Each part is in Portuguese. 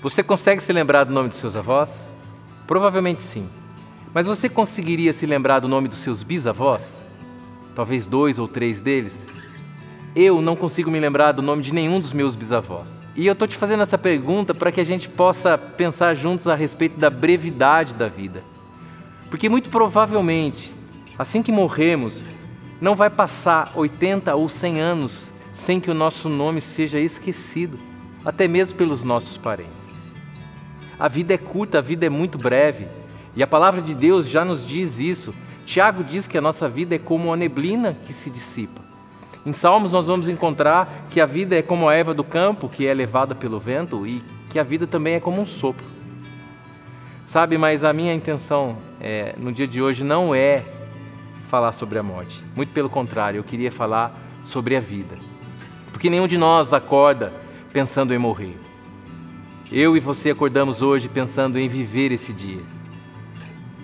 Você consegue se lembrar do nome dos seus avós? Provavelmente sim. Mas você conseguiria se lembrar do nome dos seus bisavós? Talvez dois ou três deles? Eu não consigo me lembrar do nome de nenhum dos meus bisavós. E eu estou te fazendo essa pergunta para que a gente possa pensar juntos a respeito da brevidade da vida. Porque muito provavelmente, assim que morremos, não vai passar 80 ou 100 anos sem que o nosso nome seja esquecido, até mesmo pelos nossos parentes. A vida é curta, a vida é muito breve, e a palavra de Deus já nos diz isso. Tiago diz que a nossa vida é como uma neblina que se dissipa. Em Salmos nós vamos encontrar que a vida é como a erva do campo, que é levada pelo vento, e que a vida também é como um sopro. Sabe, mas a minha intenção é, no dia de hoje não é falar sobre a morte. Muito pelo contrário, eu queria falar sobre a vida. Porque nenhum de nós acorda pensando em morrer. Eu e você acordamos hoje pensando em viver esse dia.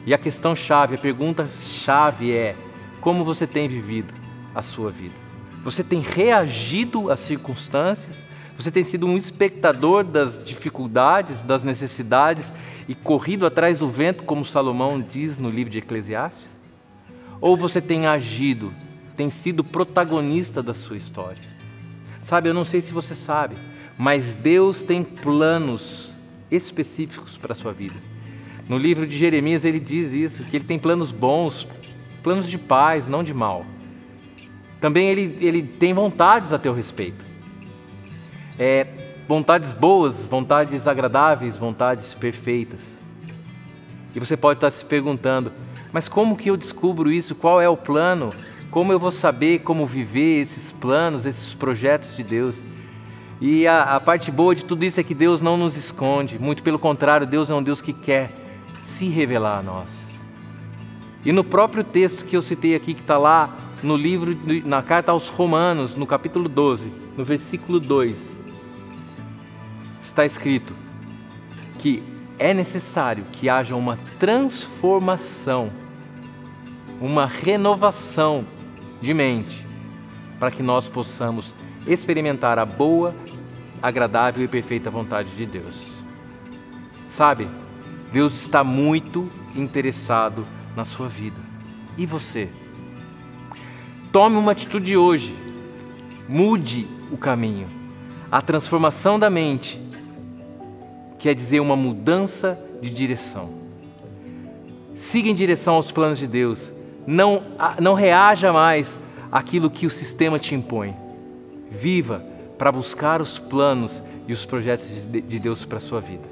E a questão chave, a pergunta chave é: como você tem vivido a sua vida? Você tem reagido às circunstâncias? Você tem sido um espectador das dificuldades, das necessidades e corrido atrás do vento, como Salomão diz no livro de Eclesiastes? Ou você tem agido, tem sido protagonista da sua história? Sabe, eu não sei se você sabe, mas Deus tem planos específicos para a sua vida. No livro de Jeremias ele diz isso, que ele tem planos bons, planos de paz, não de mal. Também ele, ele tem vontades a teu respeito é, vontades boas, vontades agradáveis, vontades perfeitas. E você pode estar se perguntando, mas como que eu descubro isso? Qual é o plano? Como eu vou saber como viver esses planos, esses projetos de Deus? E a, a parte boa de tudo isso é que Deus não nos esconde, muito pelo contrário, Deus é um Deus que quer se revelar a nós. E no próprio texto que eu citei aqui, que está lá no livro, na carta aos Romanos, no capítulo 12, no versículo 2, está escrito que é necessário que haja uma transformação, uma renovação de mente, para que nós possamos experimentar a boa, agradável e perfeita vontade de Deus. Sabe, Deus está muito interessado na sua vida. E você? Tome uma atitude hoje. Mude o caminho. A transformação da mente quer dizer uma mudança de direção. Siga em direção aos planos de Deus. Não, não reaja mais àquilo que o sistema te impõe. Viva para buscar os planos e os projetos de Deus para a sua vida.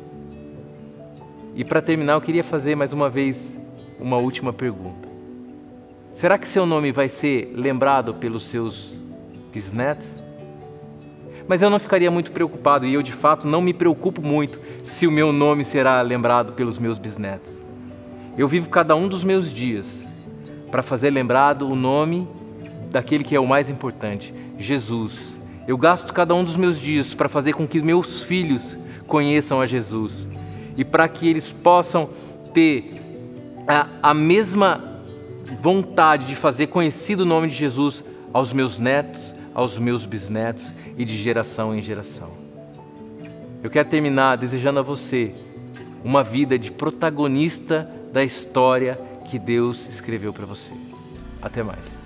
E para terminar, eu queria fazer mais uma vez uma última pergunta. Será que seu nome vai ser lembrado pelos seus bisnetos? Mas eu não ficaria muito preocupado, e eu de fato não me preocupo muito se o meu nome será lembrado pelos meus bisnetos. Eu vivo cada um dos meus dias para fazer lembrado o nome daquele que é o mais importante, Jesus. Eu gasto cada um dos meus dias para fazer com que meus filhos conheçam a Jesus e para que eles possam ter a, a mesma vontade de fazer conhecido o nome de Jesus aos meus netos, aos meus bisnetos e de geração em geração. Eu quero terminar desejando a você uma vida de protagonista da história que Deus escreveu para você. Até mais.